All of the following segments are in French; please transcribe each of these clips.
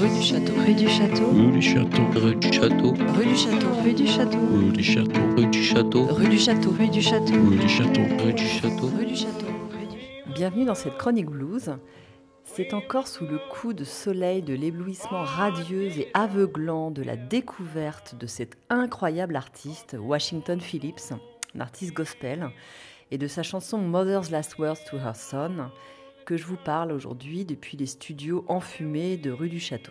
Rue du Château. Rue du Château. Rue du Château. Rue du Château. Rue du Château. Rue du Château. Rue du Château. Rue du Château. Rue du Château. Rue du Château. Rue du Château. Rue du Château. Rue du Château. Bienvenue dans cette chronique blues. C'est encore sous le coup de soleil de l'éblouissement radieux et aveuglant de la découverte de cet incroyable artiste, Washington Phillips, un artiste gospel, et de sa chanson Mother's Last Words to Her Son, que je vous parle aujourd'hui depuis les studios enfumés de rue du Château.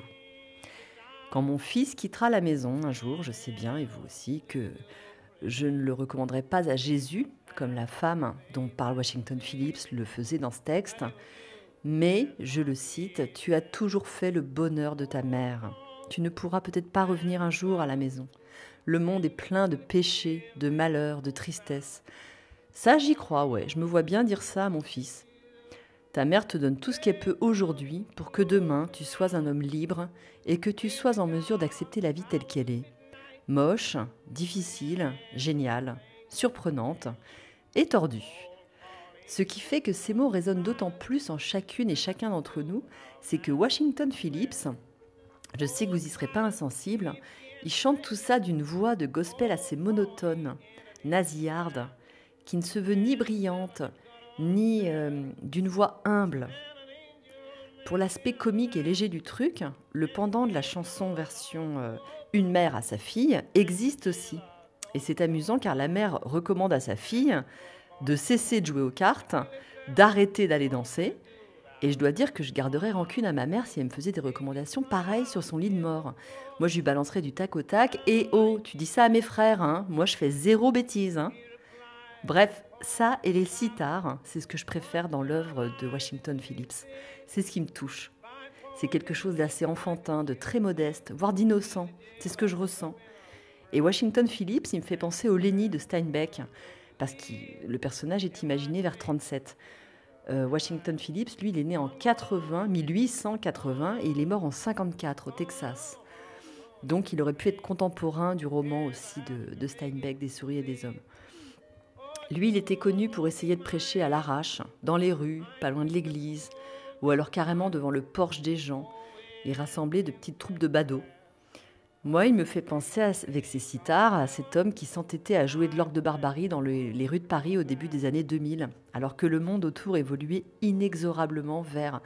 Quand mon fils quittera la maison un jour, je sais bien, et vous aussi, que je ne le recommanderai pas à Jésus, comme la femme dont parle Washington Phillips le faisait dans ce texte, mais, je le cite, Tu as toujours fait le bonheur de ta mère. Tu ne pourras peut-être pas revenir un jour à la maison. Le monde est plein de péchés, de malheurs, de tristesse. Ça, j'y crois, ouais, je me vois bien dire ça à mon fils. Ta mère te donne tout ce qu'elle peut aujourd'hui pour que demain tu sois un homme libre et que tu sois en mesure d'accepter la vie telle qu'elle est. Moche, difficile, géniale, surprenante et tordue. Ce qui fait que ces mots résonnent d'autant plus en chacune et chacun d'entre nous, c'est que Washington Phillips, je sais que vous y serez pas insensible, il chante tout ça d'une voix de gospel assez monotone, nasillarde, qui ne se veut ni brillante, ni euh, d'une voix humble. Pour l'aspect comique et léger du truc, le pendant de la chanson version euh, Une mère à sa fille existe aussi. Et c'est amusant car la mère recommande à sa fille de cesser de jouer aux cartes, d'arrêter d'aller danser. Et je dois dire que je garderais rancune à ma mère si elle me faisait des recommandations pareilles sur son lit de mort. Moi, je lui balancerais du tac au tac. Et oh, tu dis ça à mes frères, hein Moi, je fais zéro bêtise, hein Bref, ça et les sitars, c'est ce que je préfère dans l'œuvre de Washington Phillips. C'est ce qui me touche. C'est quelque chose d'assez enfantin, de très modeste, voire d'innocent. C'est ce que je ressens. Et Washington Phillips, il me fait penser au Lenny de Steinbeck, parce que le personnage est imaginé vers 37. Euh, Washington Phillips, lui, il est né en 80, 1880, et il est mort en 54 au Texas. Donc il aurait pu être contemporain du roman aussi de, de Steinbeck, Des souris et des hommes. Lui, il était connu pour essayer de prêcher à l'arrache, dans les rues, pas loin de l'église, ou alors carrément devant le porche des gens, et rassembler de petites troupes de badauds. Moi, il me fait penser, avec ses sitars, à cet homme qui s'entêtait à jouer de l'orgue de barbarie dans le- les rues de Paris au début des années 2000, alors que le monde autour évoluait inexorablement vers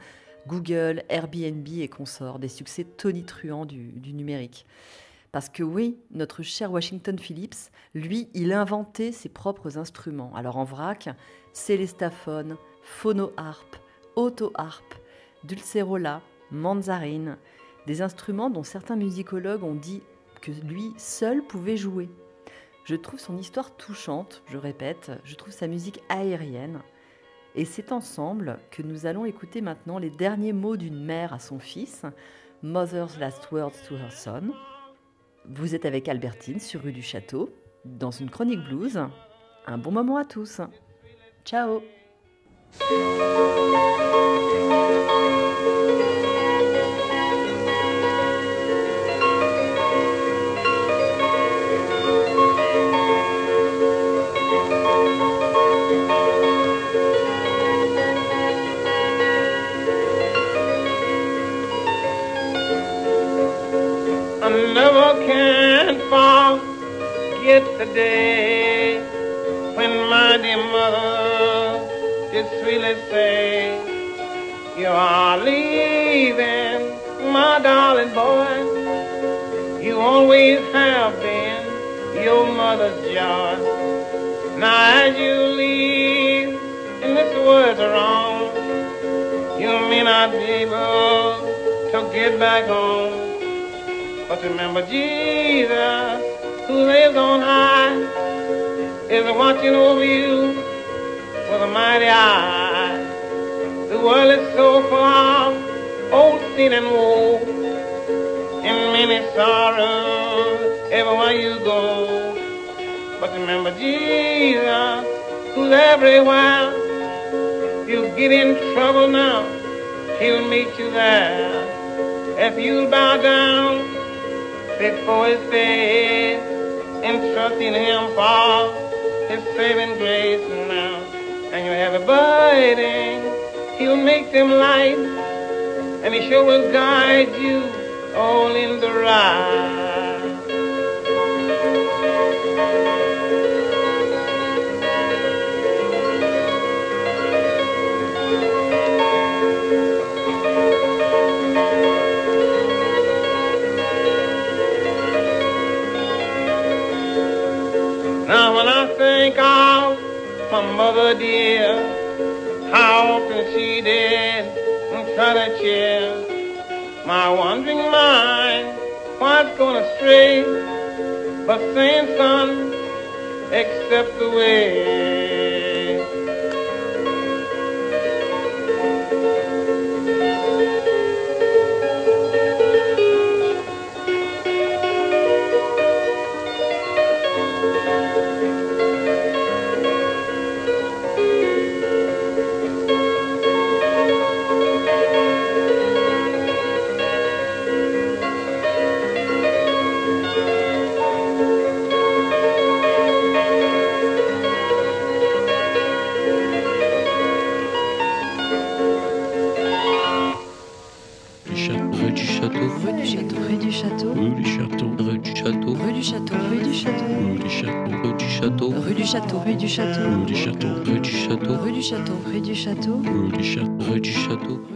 Google, Airbnb et consorts, des succès tonitruants du numérique. Parce que oui, notre cher Washington Phillips, lui, il inventait ses propres instruments. Alors en vrac, célestaphone, phonoharpe, autoharpe, dulcerola, manzarine, des instruments dont certains musicologues ont dit que lui seul pouvait jouer. Je trouve son histoire touchante, je répète, je trouve sa musique aérienne. Et c'est ensemble que nous allons écouter maintenant les derniers mots d'une mère à son fils, Mother's Last Words to Her Son. Vous êtes avec Albertine sur rue du Château, dans une chronique blues. Un bon moment à tous. Ciao forget the day when my dear mother did sweetly say, You are leaving, my darling boy. You always have been your mother's joy. Now as you leave, and this world's wrong, you may not be able to get back home. But remember Jesus, who lives on high, is watching over you with a mighty eye. The world is so full of old sin and woe, and many sorrows everywhere you go. But remember Jesus, who's everywhere. If you get in trouble now, he'll meet you there. If you bow down before his face and trust in him for his saving grace now. And you have a burden, he'll make them light, and he sure will guide you all in the ride. My mother dear, how often she did try to cheer my wandering mind, why's going astray, but saying son, accept the way. Château. Rue du château. Rue du château. Rue du château. Rue du château. Rue du château. Rue du château. Rue du château. Rue du château. Rue du château. Rue du château. Rue du château. Rue du château. Rue du château. Rue du château.